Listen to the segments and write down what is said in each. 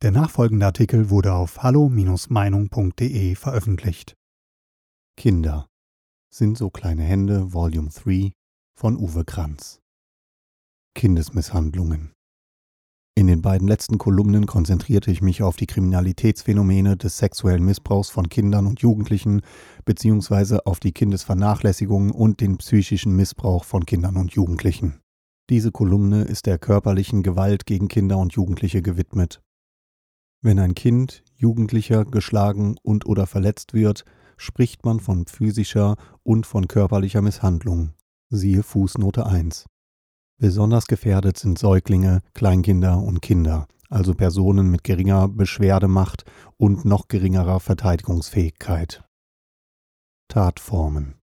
Der nachfolgende Artikel wurde auf hallo-meinung.de veröffentlicht. Kinder sind so kleine Hände Volume 3 von Uwe Kranz. Kindesmisshandlungen. In den beiden letzten Kolumnen konzentrierte ich mich auf die Kriminalitätsphänomene des sexuellen Missbrauchs von Kindern und Jugendlichen beziehungsweise auf die Kindesvernachlässigung und den psychischen Missbrauch von Kindern und Jugendlichen. Diese Kolumne ist der körperlichen Gewalt gegen Kinder und Jugendliche gewidmet. Wenn ein Kind, Jugendlicher geschlagen und oder verletzt wird, spricht man von physischer und von körperlicher Misshandlung. Siehe Fußnote 1. Besonders gefährdet sind Säuglinge, Kleinkinder und Kinder, also Personen mit geringer Beschwerdemacht und noch geringerer Verteidigungsfähigkeit. Tatformen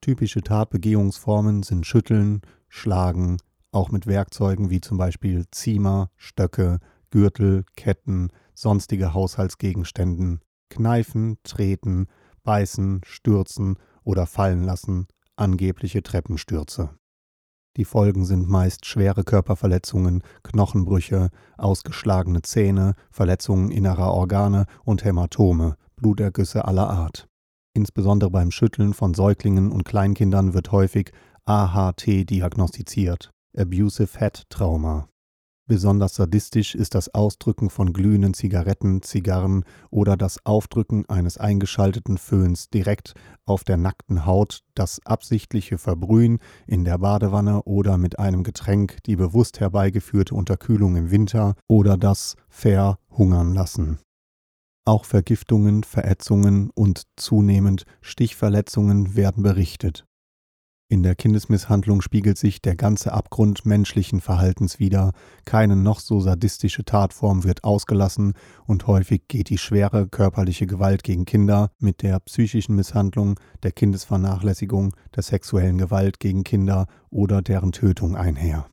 Typische Tatbegehungsformen sind Schütteln, Schlagen, auch mit Werkzeugen wie zum Beispiel Ziemer, Stöcke, Gürtel, Ketten, sonstige Haushaltsgegenständen, kneifen, treten, beißen, stürzen oder fallen lassen, angebliche Treppenstürze. Die Folgen sind meist schwere Körperverletzungen, Knochenbrüche, ausgeschlagene Zähne, Verletzungen innerer Organe und Hämatome, Blutergüsse aller Art. Insbesondere beim Schütteln von Säuglingen und Kleinkindern wird häufig AHT diagnostiziert, Abusive Head Trauma. Besonders sadistisch ist das Ausdrücken von glühenden Zigaretten, Zigarren oder das Aufdrücken eines eingeschalteten Föhns direkt auf der nackten Haut, das absichtliche Verbrühen in der Badewanne oder mit einem Getränk die bewusst herbeigeführte Unterkühlung im Winter oder das Verhungern lassen. Auch Vergiftungen, Verätzungen und zunehmend Stichverletzungen werden berichtet. In der Kindesmisshandlung spiegelt sich der ganze Abgrund menschlichen Verhaltens wider, keine noch so sadistische Tatform wird ausgelassen und häufig geht die schwere körperliche Gewalt gegen Kinder mit der psychischen Misshandlung, der Kindesvernachlässigung, der sexuellen Gewalt gegen Kinder oder deren Tötung einher.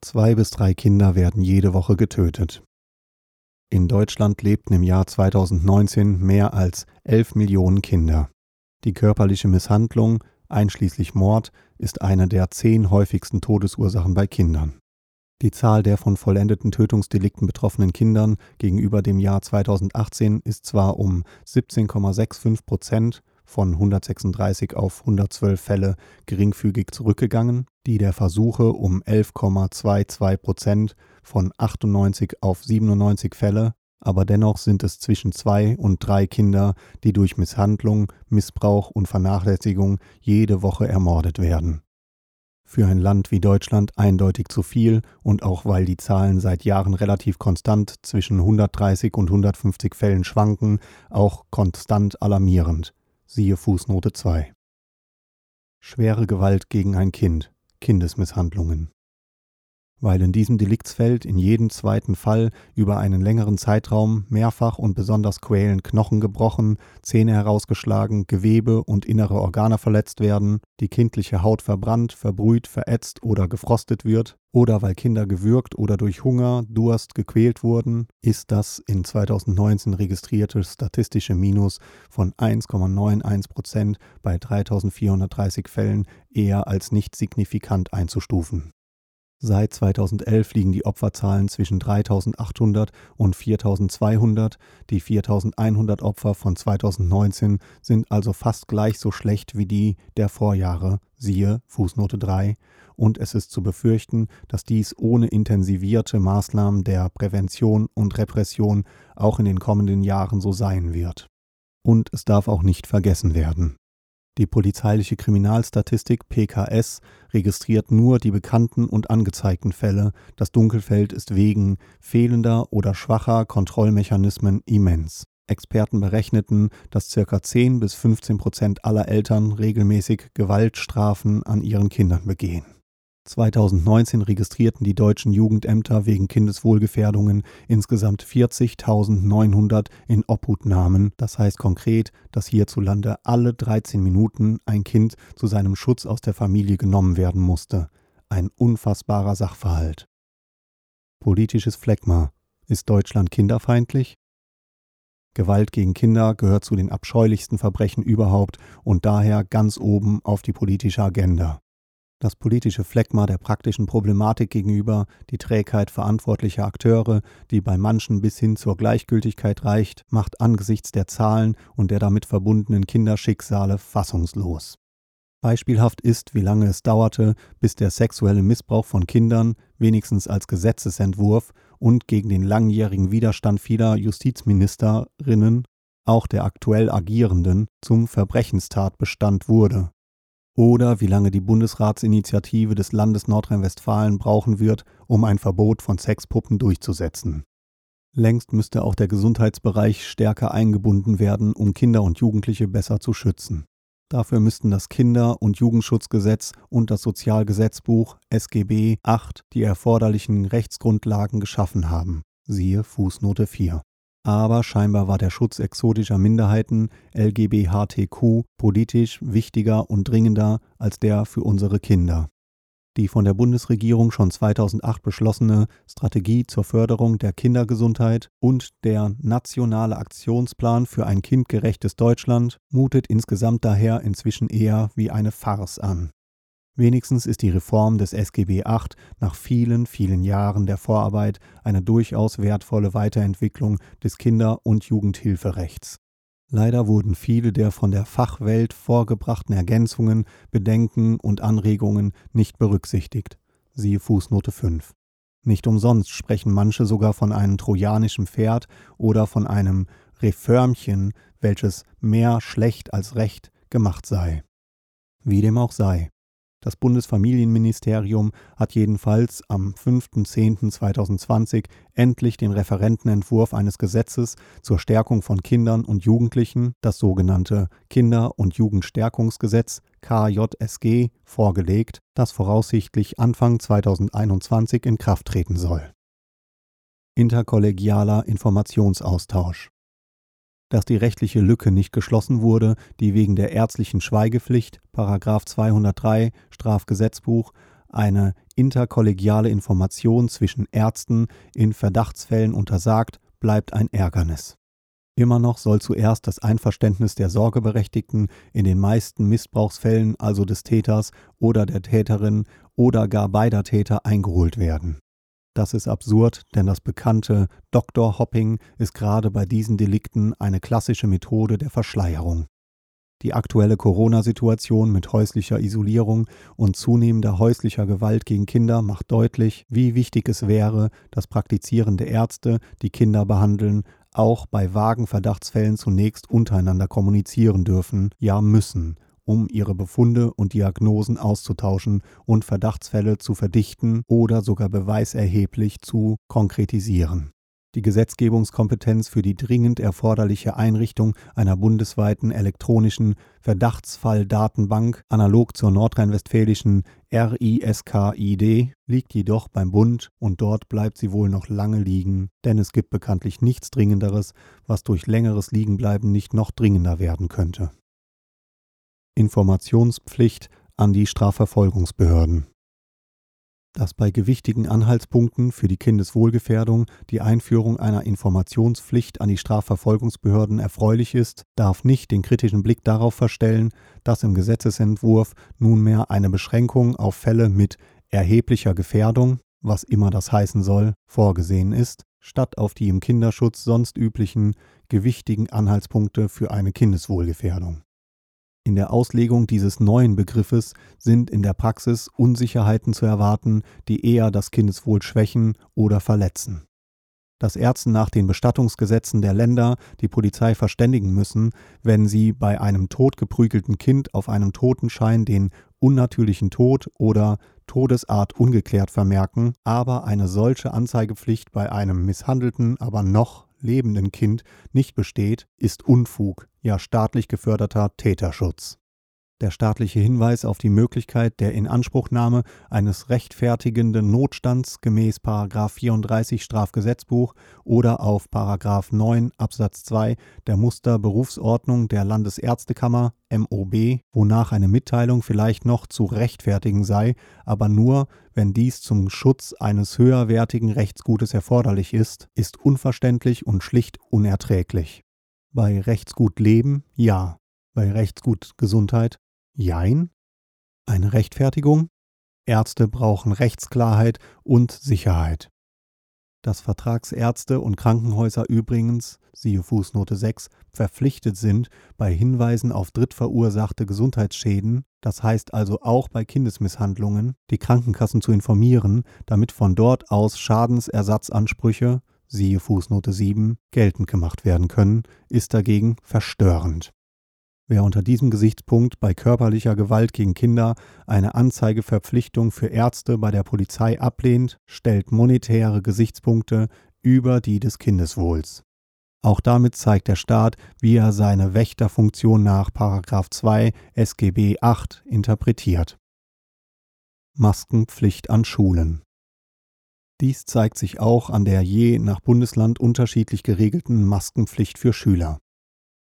Zwei bis drei Kinder werden jede Woche getötet. In Deutschland lebten im Jahr 2019 mehr als 11 Millionen Kinder. Die körperliche Misshandlung, einschließlich Mord, ist eine der zehn häufigsten Todesursachen bei Kindern. Die Zahl der von vollendeten Tötungsdelikten betroffenen Kindern gegenüber dem Jahr 2018 ist zwar um 17,65 Prozent von 136 auf 112 Fälle geringfügig zurückgegangen, die der Versuche um 11,22 Prozent von 98 auf 97 Fälle aber dennoch sind es zwischen zwei und drei Kinder, die durch Misshandlung, Missbrauch und Vernachlässigung jede Woche ermordet werden. Für ein Land wie Deutschland eindeutig zu viel und auch weil die Zahlen seit Jahren relativ konstant zwischen 130 und 150 Fällen schwanken, auch konstant alarmierend. Siehe Fußnote 2. Schwere Gewalt gegen ein Kind, Kindesmisshandlungen weil in diesem Deliktsfeld in jedem zweiten Fall über einen längeren Zeitraum mehrfach und besonders quälend Knochen gebrochen, Zähne herausgeschlagen, Gewebe und innere Organe verletzt werden, die kindliche Haut verbrannt, verbrüht, verätzt oder gefrostet wird, oder weil Kinder gewürgt oder durch Hunger, Durst gequält wurden, ist das in 2019 registrierte statistische Minus von 1,91 Prozent bei 3430 Fällen eher als nicht signifikant einzustufen. Seit 2011 liegen die Opferzahlen zwischen 3800 und 4200. Die 4100 Opfer von 2019 sind also fast gleich so schlecht wie die der Vorjahre, siehe Fußnote 3. Und es ist zu befürchten, dass dies ohne intensivierte Maßnahmen der Prävention und Repression auch in den kommenden Jahren so sein wird. Und es darf auch nicht vergessen werden. Die polizeiliche Kriminalstatistik PKS registriert nur die bekannten und angezeigten Fälle, das Dunkelfeld ist wegen fehlender oder schwacher Kontrollmechanismen immens. Experten berechneten, dass ca. 10 bis 15 Prozent aller Eltern regelmäßig Gewaltstrafen an ihren Kindern begehen 2019 registrierten die deutschen Jugendämter wegen Kindeswohlgefährdungen insgesamt 40.900 in Obhutnahmen. Das heißt konkret, dass hierzulande alle 13 Minuten ein Kind zu seinem Schutz aus der Familie genommen werden musste. Ein unfassbarer Sachverhalt. Politisches Phlegma. Ist Deutschland kinderfeindlich? Gewalt gegen Kinder gehört zu den abscheulichsten Verbrechen überhaupt und daher ganz oben auf die politische Agenda. Das politische Phlegma der praktischen Problematik gegenüber, die Trägheit verantwortlicher Akteure, die bei manchen bis hin zur Gleichgültigkeit reicht, macht angesichts der Zahlen und der damit verbundenen Kinderschicksale fassungslos. Beispielhaft ist, wie lange es dauerte, bis der sexuelle Missbrauch von Kindern, wenigstens als Gesetzesentwurf und gegen den langjährigen Widerstand vieler Justizministerinnen, auch der aktuell Agierenden, zum Verbrechenstatbestand wurde oder wie lange die Bundesratsinitiative des Landes Nordrhein-Westfalen brauchen wird, um ein Verbot von Sexpuppen durchzusetzen. Längst müsste auch der Gesundheitsbereich stärker eingebunden werden, um Kinder und Jugendliche besser zu schützen. Dafür müssten das Kinder- und Jugendschutzgesetz und das Sozialgesetzbuch SGB VIII die erforderlichen Rechtsgrundlagen geschaffen haben. Siehe Fußnote 4 aber scheinbar war der Schutz exotischer Minderheiten LGBTQ politisch wichtiger und dringender als der für unsere Kinder. Die von der Bundesregierung schon 2008 beschlossene Strategie zur Förderung der Kindergesundheit und der nationale Aktionsplan für ein kindgerechtes Deutschland mutet insgesamt daher inzwischen eher wie eine Farce an. Wenigstens ist die Reform des SGB VIII nach vielen, vielen Jahren der Vorarbeit eine durchaus wertvolle Weiterentwicklung des Kinder- und Jugendhilferechts. Leider wurden viele der von der Fachwelt vorgebrachten Ergänzungen, Bedenken und Anregungen nicht berücksichtigt. Siehe Fußnote 5. Nicht umsonst sprechen manche sogar von einem trojanischen Pferd oder von einem Reformchen, welches mehr schlecht als recht gemacht sei. Wie dem auch sei. Das Bundesfamilienministerium hat jedenfalls am 5.10.2020 endlich den Referentenentwurf eines Gesetzes zur Stärkung von Kindern und Jugendlichen, das sogenannte Kinder- und Jugendstärkungsgesetz KJSG, vorgelegt, das voraussichtlich Anfang 2021 in Kraft treten soll. Interkollegialer Informationsaustausch dass die rechtliche Lücke nicht geschlossen wurde, die wegen der ärztlichen Schweigepflicht (§ 203 Strafgesetzbuch) eine interkollegiale Information zwischen Ärzten in Verdachtsfällen untersagt, bleibt ein Ärgernis. Immer noch soll zuerst das Einverständnis der Sorgeberechtigten in den meisten Missbrauchsfällen, also des Täters oder der Täterin oder gar beider Täter, eingeholt werden das ist absurd, denn das bekannte Doktor-Hopping ist gerade bei diesen Delikten eine klassische Methode der Verschleierung. Die aktuelle Corona-Situation mit häuslicher Isolierung und zunehmender häuslicher Gewalt gegen Kinder macht deutlich, wie wichtig es wäre, dass praktizierende Ärzte, die Kinder behandeln, auch bei vagen Verdachtsfällen zunächst untereinander kommunizieren dürfen, ja müssen, um ihre Befunde und Diagnosen auszutauschen und Verdachtsfälle zu verdichten oder sogar beweiserheblich zu konkretisieren. Die Gesetzgebungskompetenz für die dringend erforderliche Einrichtung einer bundesweiten elektronischen Verdachtsfalldatenbank analog zur nordrhein-westfälischen RISKID liegt jedoch beim Bund und dort bleibt sie wohl noch lange liegen, denn es gibt bekanntlich nichts Dringenderes, was durch längeres Liegenbleiben nicht noch dringender werden könnte. Informationspflicht an die Strafverfolgungsbehörden. Dass bei gewichtigen Anhaltspunkten für die Kindeswohlgefährdung die Einführung einer Informationspflicht an die Strafverfolgungsbehörden erfreulich ist, darf nicht den kritischen Blick darauf verstellen, dass im Gesetzesentwurf nunmehr eine Beschränkung auf Fälle mit erheblicher Gefährdung, was immer das heißen soll, vorgesehen ist, statt auf die im Kinderschutz sonst üblichen gewichtigen Anhaltspunkte für eine Kindeswohlgefährdung. In der Auslegung dieses neuen Begriffes sind in der Praxis Unsicherheiten zu erwarten, die eher das Kindeswohl schwächen oder verletzen. Dass Ärzte nach den Bestattungsgesetzen der Länder die Polizei verständigen müssen, wenn sie bei einem totgeprügelten Kind auf einem Totenschein den unnatürlichen Tod oder Todesart ungeklärt vermerken, aber eine solche Anzeigepflicht bei einem misshandelten, aber noch lebenden Kind nicht besteht, ist Unfug, ja staatlich geförderter Täterschutz. Der staatliche Hinweis auf die Möglichkeit der Inanspruchnahme eines rechtfertigenden Notstands gemäß 34 Strafgesetzbuch oder auf 9 Absatz 2 der Musterberufsordnung der Landesärztekammer MOB, wonach eine Mitteilung vielleicht noch zu rechtfertigen sei, aber nur, wenn dies zum Schutz eines höherwertigen Rechtsgutes erforderlich ist, ist unverständlich und schlicht unerträglich. Bei Rechtsgut Leben ja, bei Rechtsgut Gesundheit Jein? Eine Rechtfertigung? Ärzte brauchen Rechtsklarheit und Sicherheit. Dass Vertragsärzte und Krankenhäuser übrigens, siehe Fußnote 6, verpflichtet sind, bei Hinweisen auf drittverursachte Gesundheitsschäden, das heißt also auch bei Kindesmisshandlungen, die Krankenkassen zu informieren, damit von dort aus Schadensersatzansprüche, siehe Fußnote 7, geltend gemacht werden können, ist dagegen verstörend. Wer unter diesem Gesichtspunkt bei körperlicher Gewalt gegen Kinder eine Anzeigeverpflichtung für Ärzte bei der Polizei ablehnt, stellt monetäre Gesichtspunkte über die des Kindeswohls. Auch damit zeigt der Staat, wie er seine Wächterfunktion nach 2 SGB 8 interpretiert. Maskenpflicht an Schulen. Dies zeigt sich auch an der je nach Bundesland unterschiedlich geregelten Maskenpflicht für Schüler.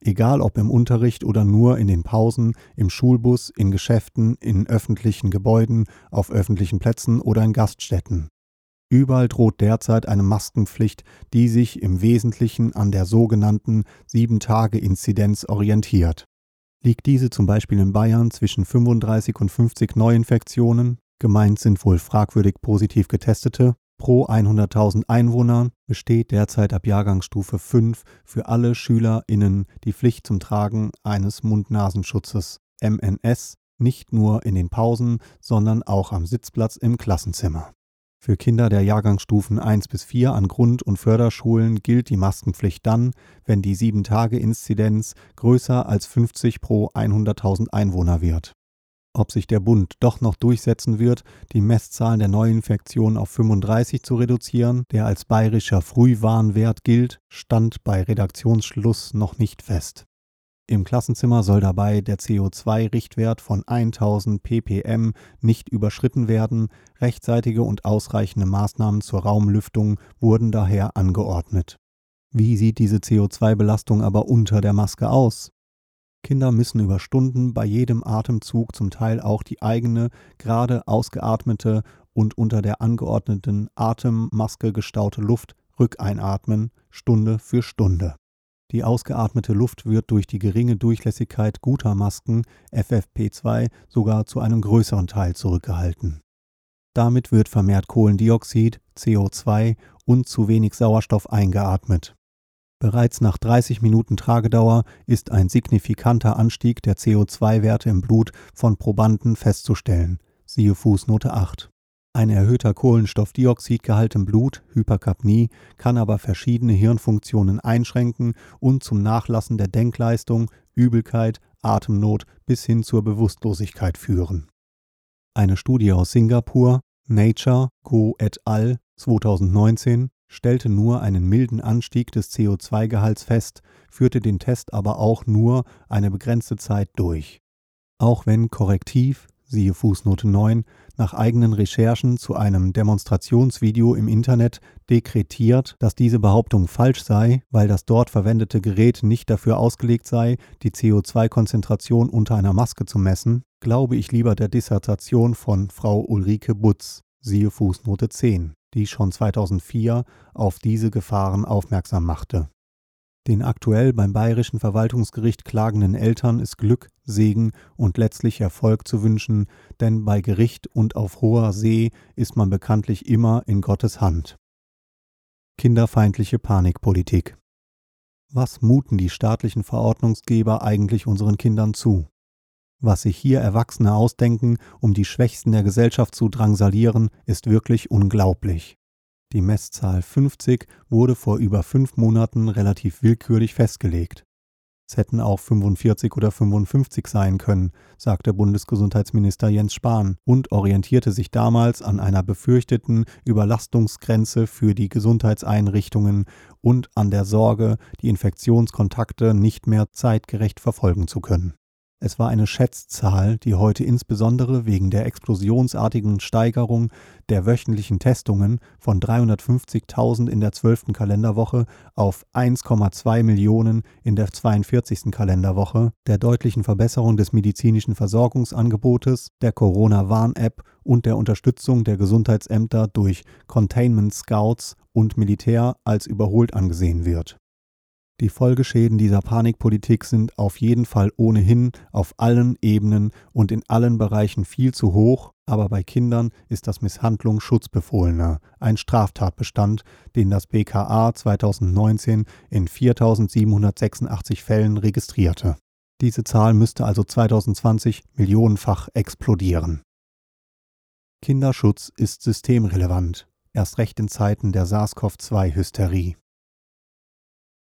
Egal ob im Unterricht oder nur in den Pausen, im Schulbus, in Geschäften, in öffentlichen Gebäuden, auf öffentlichen Plätzen oder in Gaststätten. Überall droht derzeit eine Maskenpflicht, die sich im Wesentlichen an der sogenannten 7-Tage-Inzidenz orientiert. Liegt diese zum Beispiel in Bayern zwischen 35 und 50 Neuinfektionen, gemeint sind wohl fragwürdig positiv getestete, pro 100.000 Einwohner besteht derzeit ab Jahrgangsstufe 5 für alle SchülerInnen die Pflicht zum Tragen eines Mund-Nasenschutzes MNS nicht nur in den Pausen, sondern auch am Sitzplatz im Klassenzimmer. Für Kinder der Jahrgangsstufen 1 bis 4 an Grund- und Förderschulen gilt die Maskenpflicht dann, wenn die 7-Tage-Inzidenz größer als 50 pro 100.000 Einwohner wird ob sich der Bund doch noch durchsetzen wird, die Messzahlen der Neuinfektionen auf 35 zu reduzieren, der als bayerischer Frühwarnwert gilt, stand bei Redaktionsschluss noch nicht fest. Im Klassenzimmer soll dabei der CO2-Richtwert von 1000 ppm nicht überschritten werden, rechtzeitige und ausreichende Maßnahmen zur Raumlüftung wurden daher angeordnet. Wie sieht diese CO2-Belastung aber unter der Maske aus? Kinder müssen über Stunden bei jedem Atemzug zum Teil auch die eigene, gerade ausgeatmete und unter der angeordneten Atemmaske gestaute Luft rückeinatmen, Stunde für Stunde. Die ausgeatmete Luft wird durch die geringe Durchlässigkeit guter Masken FFP2 sogar zu einem größeren Teil zurückgehalten. Damit wird vermehrt Kohlendioxid, CO2 und zu wenig Sauerstoff eingeatmet. Bereits nach 30 Minuten Tragedauer ist ein signifikanter Anstieg der CO2-Werte im Blut von Probanden festzustellen. Siehe Fußnote 8. Ein erhöhter Kohlenstoffdioxidgehalt im Blut, Hyperkapnie, kann aber verschiedene Hirnfunktionen einschränken und zum Nachlassen der Denkleistung, Übelkeit, Atemnot bis hin zur Bewusstlosigkeit führen. Eine Studie aus Singapur, Nature, Go et al. 2019 stellte nur einen milden Anstieg des CO2-Gehalts fest, führte den Test aber auch nur eine begrenzte Zeit durch. Auch wenn korrektiv, siehe Fußnote 9, nach eigenen Recherchen zu einem Demonstrationsvideo im Internet dekretiert, dass diese Behauptung falsch sei, weil das dort verwendete Gerät nicht dafür ausgelegt sei, die CO2-Konzentration unter einer Maske zu messen, glaube ich lieber der Dissertation von Frau Ulrike Butz, siehe Fußnote 10 die schon 2004 auf diese Gefahren aufmerksam machte. Den aktuell beim Bayerischen Verwaltungsgericht klagenden Eltern ist Glück, Segen und letztlich Erfolg zu wünschen, denn bei Gericht und auf hoher See ist man bekanntlich immer in Gottes Hand. Kinderfeindliche Panikpolitik. Was muten die staatlichen Verordnungsgeber eigentlich unseren Kindern zu? Was sich hier Erwachsene ausdenken, um die Schwächsten der Gesellschaft zu drangsalieren, ist wirklich unglaublich. Die Messzahl 50 wurde vor über fünf Monaten relativ willkürlich festgelegt. Es hätten auch 45 oder 55 sein können, sagte Bundesgesundheitsminister Jens Spahn und orientierte sich damals an einer befürchteten Überlastungsgrenze für die Gesundheitseinrichtungen und an der Sorge, die Infektionskontakte nicht mehr zeitgerecht verfolgen zu können. Es war eine Schätzzahl, die heute insbesondere wegen der explosionsartigen Steigerung der wöchentlichen Testungen von 350.000 in der 12. Kalenderwoche auf 1,2 Millionen in der 42. Kalenderwoche, der deutlichen Verbesserung des medizinischen Versorgungsangebotes, der Corona-Warn-App und der Unterstützung der Gesundheitsämter durch Containment Scouts und Militär als überholt angesehen wird Die Folgeschäden dieser Panikpolitik sind auf jeden Fall ohnehin auf allen Ebenen und in allen Bereichen viel zu hoch, aber bei Kindern ist das Misshandlung Schutzbefohlener ein Straftatbestand, den das BKA 2019 in 4786 Fällen registrierte. Diese Zahl müsste also 2020 millionenfach explodieren. Kinderschutz ist systemrelevant, erst recht in Zeiten der SARS-CoV-2-Hysterie.